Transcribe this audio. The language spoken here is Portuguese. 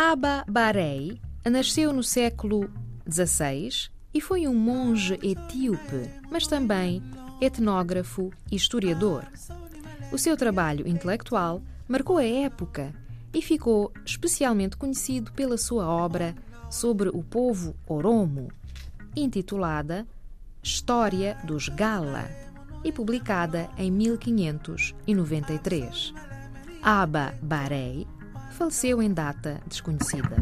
Abba Barei nasceu no século XVI e foi um monge etíope, mas também etnógrafo e historiador. O seu trabalho intelectual marcou a época e ficou especialmente conhecido pela sua obra sobre o povo Oromo, intitulada História dos Gala e publicada em 1593. Aba Barei faleceu em data desconhecida.